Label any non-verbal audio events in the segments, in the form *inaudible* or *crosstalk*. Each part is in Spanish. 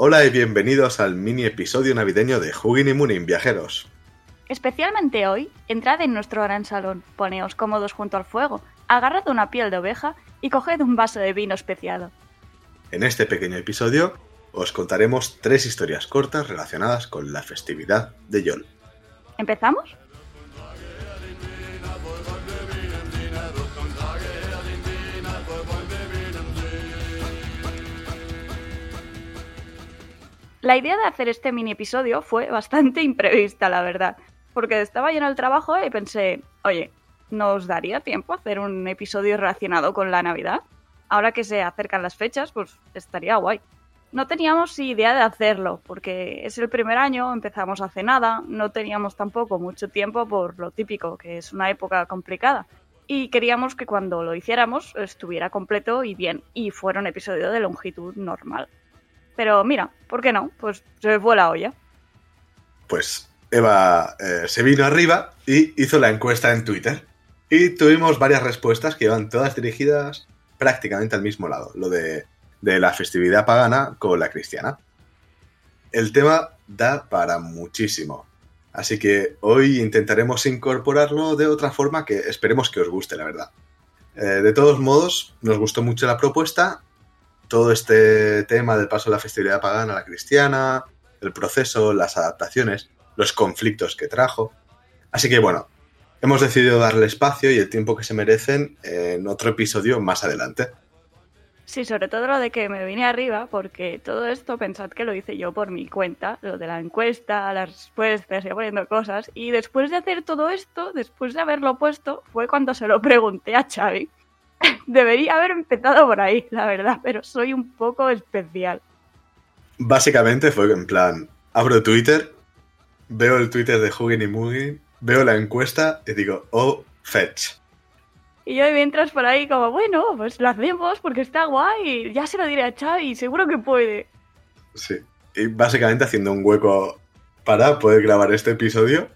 Hola y bienvenidos al mini episodio navideño de Hugging y Mooning Viajeros. Especialmente hoy, entrad en nuestro gran salón, poneos cómodos junto al fuego, agarrad una piel de oveja y coged un vaso de vino especiado. En este pequeño episodio os contaremos tres historias cortas relacionadas con la festividad de Yol. ¿Empezamos? La idea de hacer este mini episodio fue bastante *laughs* imprevista, la verdad, porque estaba en el trabajo y pensé, oye, ¿nos daría tiempo hacer un episodio relacionado con la Navidad? Ahora que se acercan las fechas, pues estaría guay. No teníamos idea de hacerlo, porque es el primer año, empezamos hace nada, no teníamos tampoco mucho tiempo por lo típico, que es una época complicada. Y queríamos que cuando lo hiciéramos estuviera completo y bien, y fuera un episodio de longitud normal. Pero mira, ¿por qué no? Pues se me fue la olla. Pues Eva eh, se vino arriba y hizo la encuesta en Twitter. Y tuvimos varias respuestas que iban todas dirigidas prácticamente al mismo lado, lo de, de la festividad pagana con la cristiana. El tema da para muchísimo. Así que hoy intentaremos incorporarlo de otra forma que esperemos que os guste, la verdad. Eh, de todos modos, nos gustó mucho la propuesta todo este tema del paso de la festividad pagana a la cristiana, el proceso, las adaptaciones, los conflictos que trajo. Así que bueno, hemos decidido darle espacio y el tiempo que se merecen en otro episodio más adelante. Sí, sobre todo lo de que me vine arriba, porque todo esto pensad que lo hice yo por mi cuenta, lo de la encuesta, las respuestas, y poniendo cosas, y después de hacer todo esto, después de haberlo puesto, fue cuando se lo pregunté a Xavi. *laughs* Debería haber empezado por ahí, la verdad, pero soy un poco especial. Básicamente fue en plan, abro Twitter, veo el Twitter de Hugging y Mugging, veo la encuesta y digo, oh, fetch. Y yo mientras por ahí como, bueno, pues lo hacemos porque está guay, ya se lo diré a Xavi, seguro que puede. Sí, y básicamente haciendo un hueco para poder grabar este episodio,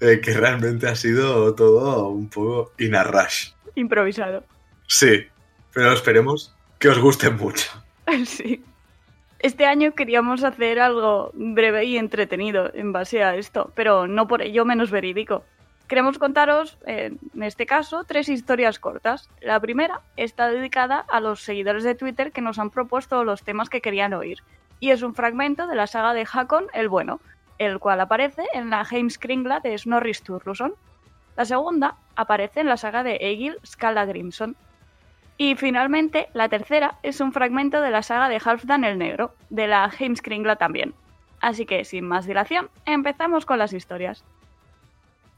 eh, que realmente ha sido todo un poco inarrash. Improvisado. Sí, pero esperemos que os guste mucho. *laughs* Sí. Este año queríamos hacer algo breve y entretenido en base a esto, pero no por ello menos verídico. Queremos contaros, en este caso, tres historias cortas. La primera está dedicada a los seguidores de Twitter que nos han propuesto los temas que querían oír, y es un fragmento de la saga de Hakon el Bueno, el cual aparece en la Heimskringla de Snorri Sturluson. La segunda aparece en la saga de Egil Skallagrimson, y finalmente, la tercera es un fragmento de la saga de Halfdan el Negro, de la Heimskringla también. Así que, sin más dilación, empezamos con las historias.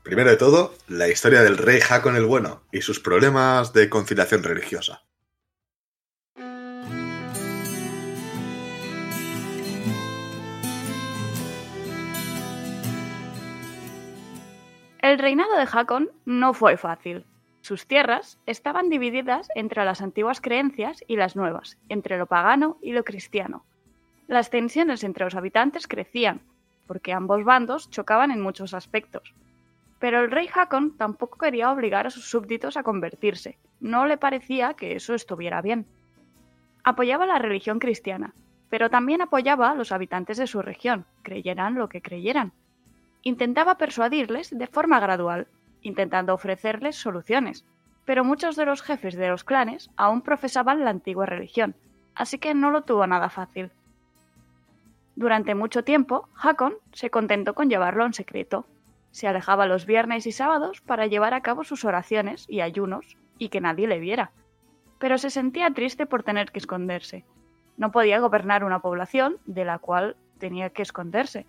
Primero de todo, la historia del rey Hakon el Bueno y sus problemas de conciliación religiosa. El reinado de Hakon no fue fácil. Sus tierras estaban divididas entre las antiguas creencias y las nuevas, entre lo pagano y lo cristiano. Las tensiones entre los habitantes crecían, porque ambos bandos chocaban en muchos aspectos. Pero el rey Hakon tampoco quería obligar a sus súbditos a convertirse, no le parecía que eso estuviera bien. Apoyaba la religión cristiana, pero también apoyaba a los habitantes de su región, creyeran lo que creyeran. Intentaba persuadirles de forma gradual, intentando ofrecerles soluciones, pero muchos de los jefes de los clanes aún profesaban la antigua religión, así que no lo tuvo nada fácil. Durante mucho tiempo, Hakon se contentó con llevarlo en secreto. Se alejaba los viernes y sábados para llevar a cabo sus oraciones y ayunos y que nadie le viera. Pero se sentía triste por tener que esconderse. No podía gobernar una población de la cual tenía que esconderse.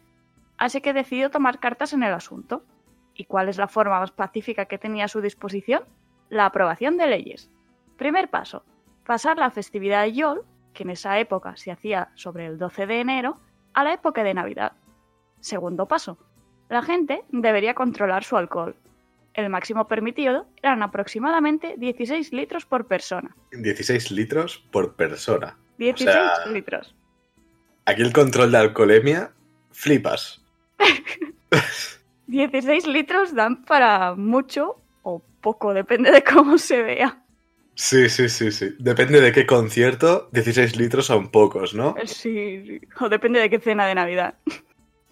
Así que decidió tomar cartas en el asunto ¿Y cuál es la forma más pacífica que tenía a su disposición? La aprobación de leyes. Primer paso, pasar la festividad de Yol, que en esa época se hacía sobre el 12 de enero, a la época de Navidad. Segundo paso, la gente debería controlar su alcohol. El máximo permitido eran aproximadamente 16 litros por persona. 16 litros por persona. 16 litros. Aquí el control de alcoholemia, flipas. *laughs* 16 litros dan para mucho o poco, depende de cómo se vea. Sí, sí, sí, sí. Depende de qué concierto, 16 litros son pocos, ¿no? Sí, sí. o depende de qué cena de Navidad.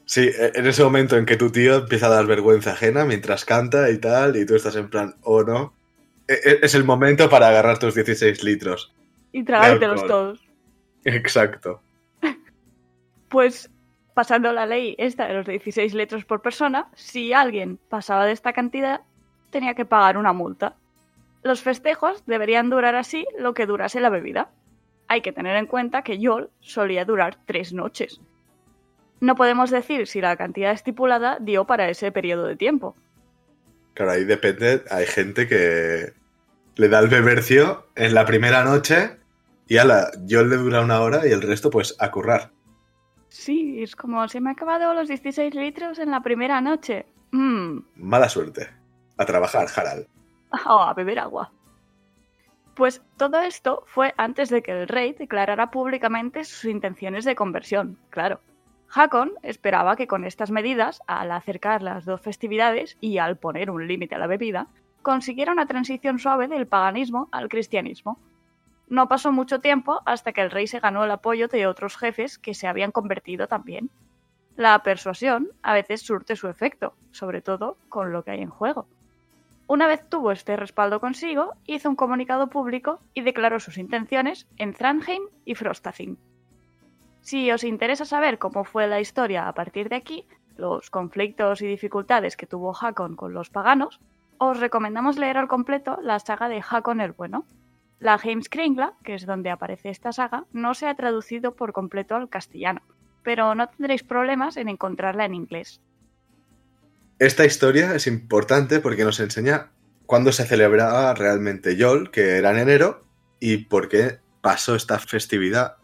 Sí, e- en ese momento en que tu tío empieza a dar vergüenza ajena mientras canta y tal, y tú estás en plan, oh no. E- e- Es el momento para agarrar tus 16 litros. Y tragártelos todos. Exacto. Pues pasando la ley esta de los 16 litros por persona, si alguien pasaba de esta cantidad, tenía que pagar una multa. Los festejos deberían durar así lo que durase la bebida. Hay que tener en cuenta que Yol solía durar tres noches. No podemos decir si la cantidad estipulada dio para ese periodo de tiempo. Claro, ahí depende. Hay gente que le da el bebercio en la primera noche y a la yo le dura una hora y el resto pues a currar. Sí, es como se me han acabado los 16 litros en la primera noche. Mmm, Mala suerte. A trabajar, Harald. *laughs* Oh, a beber agua. Pues todo esto fue antes de que el rey declarara públicamente sus intenciones de conversión, claro. Hakon esperaba que con estas medidas, al acercar las dos festividades y al poner un límite a la bebida, consiguiera una transición suave del paganismo al cristianismo. No pasó mucho tiempo hasta que el rey se ganó el apoyo de otros jefes que se habían convertido también. La persuasión a veces surte su efecto, sobre todo con lo que hay en juego. Una vez tuvo este respaldo consigo, hizo un comunicado público y declaró sus intenciones en Trondheim y Frostathing. Si os interesa saber cómo fue la historia a partir de aquí, los conflictos y dificultades que tuvo Hakon con los paganos, os recomendamos leer al completo la saga de Hakon el Bueno. La Heimskringla, que es donde aparece esta saga, no se ha traducido por completo al castellano, pero no tendréis problemas en encontrarla en inglés. Esta historia es importante porque nos enseña cuándo se celebraba realmente Yol, que era en enero, y por qué pasó esta festividad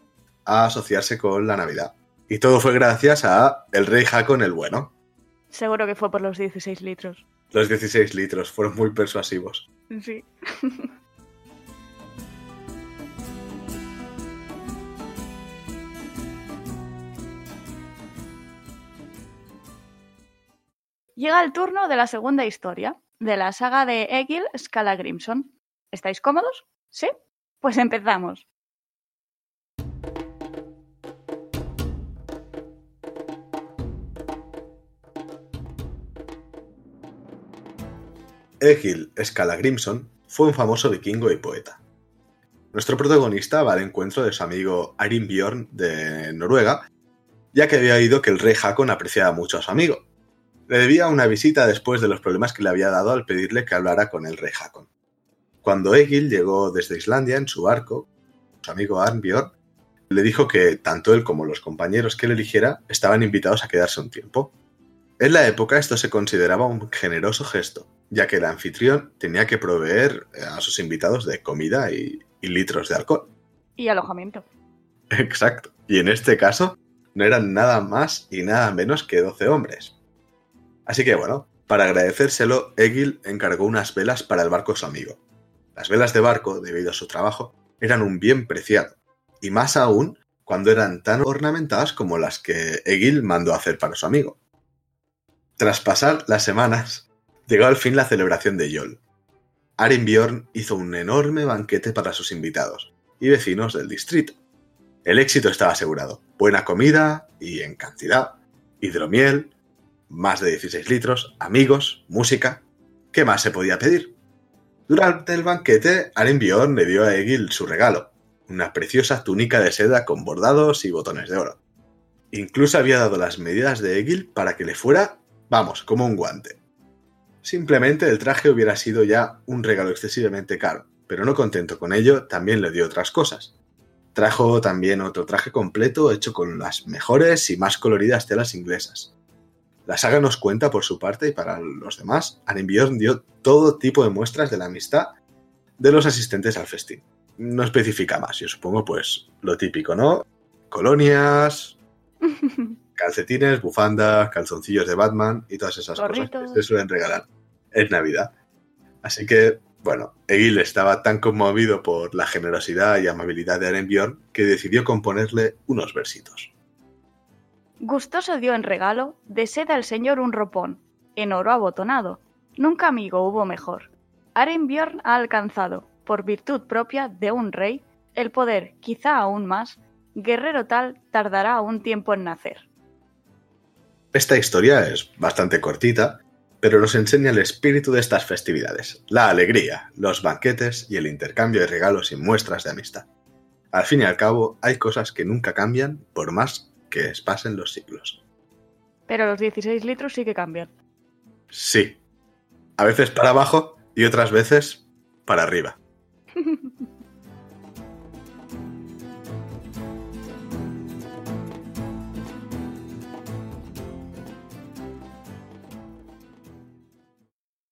a asociarse con la Navidad. Y todo fue gracias a el rey Hakon el Bueno. Seguro que fue por los 16 litros. Los 16 litros fueron muy persuasivos. Sí. *laughs* Llega el turno de la segunda historia, de la saga de Egil Skallagrimson. ¿Estáis cómodos? ¿Sí? Pues empezamos. Egil Skallagrimson fue un famoso vikingo y poeta. Nuestro protagonista va al encuentro de su amigo Arinbjorn de Noruega, ya que había oído que el rey Hakon apreciaba mucho a su amigo. Le debía una visita después de los problemas que le había dado al pedirle que hablara con el rey Hakon. Cuando Egil llegó desde Islandia en su barco, su amigo Arnbjorn le dijo que tanto él como los compañeros que él eligiera estaban invitados a quedarse un tiempo. En la época esto se consideraba un generoso gesto, ya que el anfitrión tenía que proveer a sus invitados de comida y, y litros de alcohol. Y alojamiento. Exacto. Y en este caso no eran nada más y nada menos que 12 hombres. Así que bueno, para agradecérselo, Egil encargó unas velas para el barco de su amigo. Las velas de barco, debido a su trabajo, eran un bien preciado, y más aún cuando eran tan ornamentadas como las que Egil mandó hacer para su amigo. Tras pasar las semanas, llegó al fin la celebración de Yol. Arinbjorn hizo un enorme banquete para sus invitados y vecinos del distrito. El éxito estaba asegurado. Buena comida y en cantidad. Hidromiel, más de 16 litros, amigos, música. ¿Qué más se podía pedir? Durante el banquete, Arinbjorn le dio a Egil su regalo, una preciosa túnica de seda con bordados y botones de oro. Incluso había dado las medidas de Egil para que le fuera, vamos, como un guante. Simplemente el traje hubiera sido ya un regalo excesivamente caro, pero no contento con ello, también le dio otras cosas. Trajo también otro traje completo hecho con las mejores y más coloridas telas inglesas. La saga nos cuenta por su parte y para los demás, Arinbjorn dio todo tipo de muestras de la amistad de los asistentes al festín. No especifica más, yo supongo pues lo típico, ¿no? Colonias, *laughs* calcetines, bufandas, calzoncillos de Batman y todas esas cosas que se suelen regalar en Navidad. Así que, bueno, Egil estaba tan conmovido por la generosidad y amabilidad de Arenbjorn que decidió componerle unos versitos. Gustoso dio en regalo de seda al señor un ropón, en oro abotonado. Nunca amigo hubo mejor. Arenbjorn ha alcanzado, por virtud propia de un rey, el poder, quizá aún más, guerrero tal tardará un tiempo en nacer. Esta historia es bastante cortita, pero nos enseña el espíritu de estas festividades, la alegría, los banquetes y el intercambio de regalos y muestras de amistad. Al fin y al cabo, hay cosas que nunca cambian por más que pasen los siglos. Pero los 16 litros sí que cambian. Sí. A veces para abajo y otras veces para arriba. *laughs*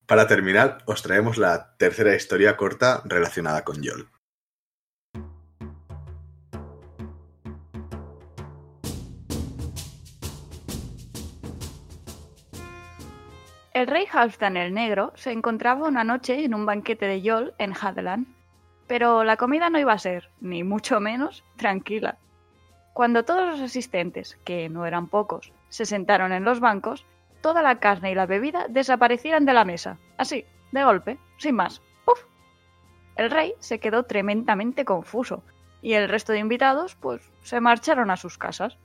Para terminar, os traemos la tercera historia corta relacionada con Yol. El rey Halfdan el Negro se encontraba una noche en un banquete de Yol en Hadeland, pero la comida no iba a ser, ni mucho menos, tranquila. Cuando todos los asistentes, que no eran pocos, se sentaron en los bancos, toda la carne y la bebida desaparecieran de la mesa, así, de golpe, sin más. ¡Puf! El rey se quedó tremendamente confuso, y el resto de invitados, pues, se marcharon a sus casas.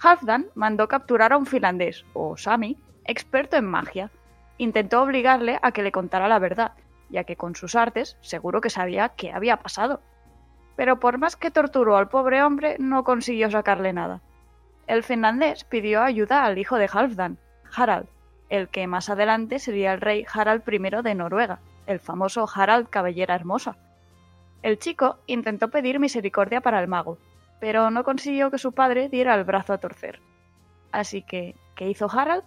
Halfdan mandó capturar a un finlandés, o Sami, experto en magia. Intentó obligarle a que le contara la verdad, ya que con sus artes seguro que sabía qué había pasado. Pero por más que torturó al pobre hombre, no consiguió sacarle nada. El finlandés pidió ayuda al hijo de Halfdan, Harald, el que más adelante sería el rey Harald I de Noruega, el famoso Harald Cabellera Hermosa. El chico intentó pedir misericordia para el mago, pero no consiguió que su padre diera el brazo a torcer. Así que, ¿qué hizo Harald?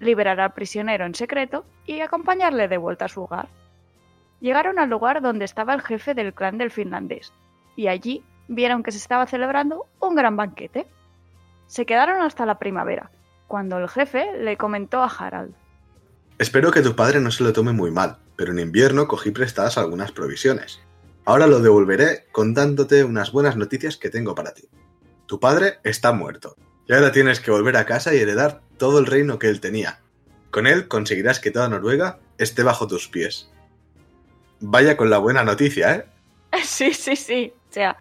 Liberar al prisionero en secreto y acompañarle de vuelta a su hogar. Llegaron al lugar donde estaba el jefe del clan del finlandés, y allí vieron que se estaba celebrando un gran banquete. Se quedaron hasta la primavera, cuando el jefe le comentó a Harald. Espero que tu padre no se lo tome muy mal, pero en invierno cogí prestadas algunas provisiones. Ahora lo devolveré contándote unas buenas noticias que tengo para ti. Tu padre está muerto, y ahora tienes que volver a casa y heredar todo el reino que él tenía. Con él conseguirás que toda Noruega esté bajo tus pies. Vaya con la buena noticia, ¿eh? *laughs* Sí, sí, sí. O sea,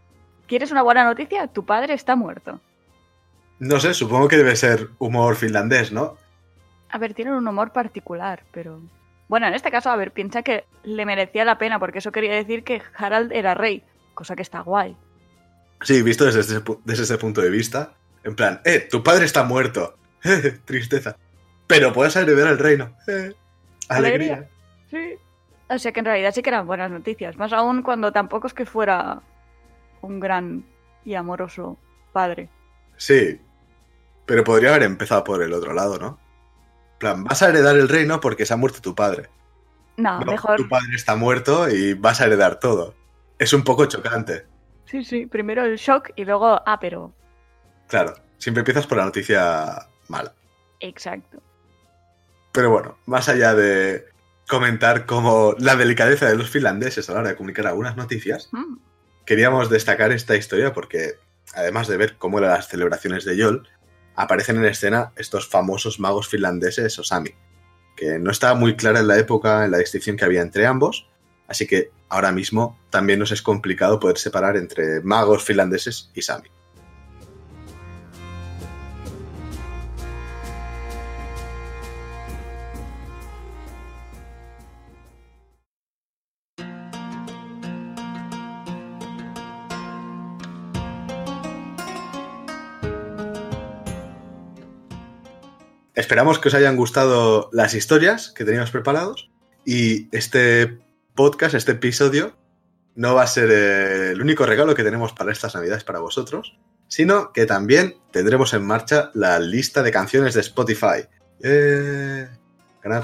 ¿quieres una buena noticia? Tu padre está muerto. No sé, supongo que debe ser humor finlandés, ¿no? A ver, tienen un humor particular, pero... Bueno, en este caso, a ver, piensa que le merecía la pena, porque eso quería decir que Harald era rey, cosa que está guay. Sí, visto desde ese, desde ese punto de vista, en plan, eh, tu padre está muerto. *laughs* Tristeza. Pero puedes heredar el reino. *laughs* Eh, alegría. Sí. O sea que en realidad sí que eran buenas noticias. Más aún cuando tampoco es que fuera un gran y amoroso padre. Sí, pero podría haber empezado por el otro lado, ¿no? En plan, vas a heredar el reino porque se ha muerto tu padre. No, mejor. Tu padre está muerto y vas a heredar todo. Es un poco chocante. Sí, sí, primero el shock y luego, ah, pero. Claro, siempre empiezas por la noticia mala. Exacto. Pero bueno, más allá de comentar como la delicadeza de los finlandeses a la hora de comunicar algunas noticias, mm. queríamos destacar esta historia porque, además de ver cómo eran las celebraciones de Yol, aparecen en escena estos famosos magos finlandeses Osami, que no estaba muy clara en la época en la distinción que había entre ambos, así que ahora mismo también nos es complicado poder separar entre magos finlandeses y Sami. Esperamos que os hayan gustado las historias que teníamos preparados y este podcast, este episodio, no va a ser eh, el único regalo que tenemos para estas navidades para vosotros, sino que también tendremos en marcha la lista de canciones de Spotify. ¡Eh! Gran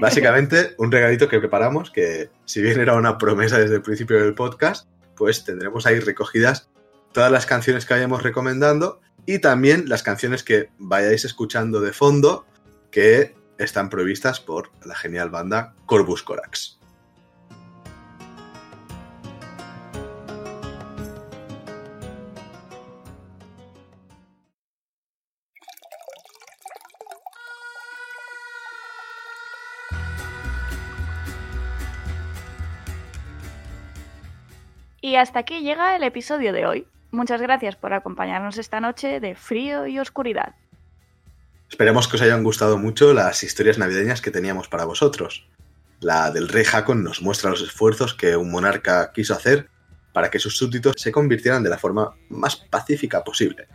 Básicamente, un regalito que preparamos, que si bien era una promesa desde el principio del podcast, pues tendremos ahí recogidas todas las canciones que vayamos recomendando y también las canciones que vayáis escuchando de fondo que están previstas por la genial banda Corvus Corax. Y hasta aquí llega el episodio de hoy. Muchas gracias por acompañarnos esta noche de frío y oscuridad. Esperemos que os hayan gustado mucho las historias navideñas que teníamos para vosotros. La del rey Hakon nos muestra los esfuerzos que un monarca quiso hacer para que sus súbditos se convirtieran de la forma más pacífica posible.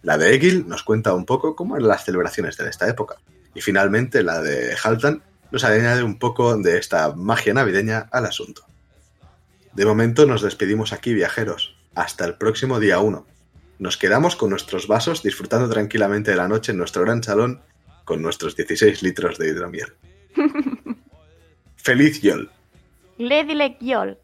La de Egil nos cuenta un poco cómo eran las celebraciones de esta época. Y finalmente la de Haltan nos añade un poco de esta magia navideña al asunto. De momento nos despedimos aquí, viajeros. Hasta el próximo día 1. Nos quedamos con nuestros vasos disfrutando tranquilamente de la noche en nuestro gran salón con nuestros 16 litros de hidromiel. *laughs* ¡Feliz Yol! Lady Yol.